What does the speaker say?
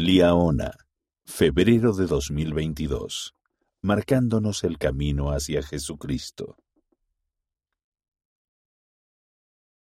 Liaona, febrero de 2022, marcándonos el camino hacia Jesucristo.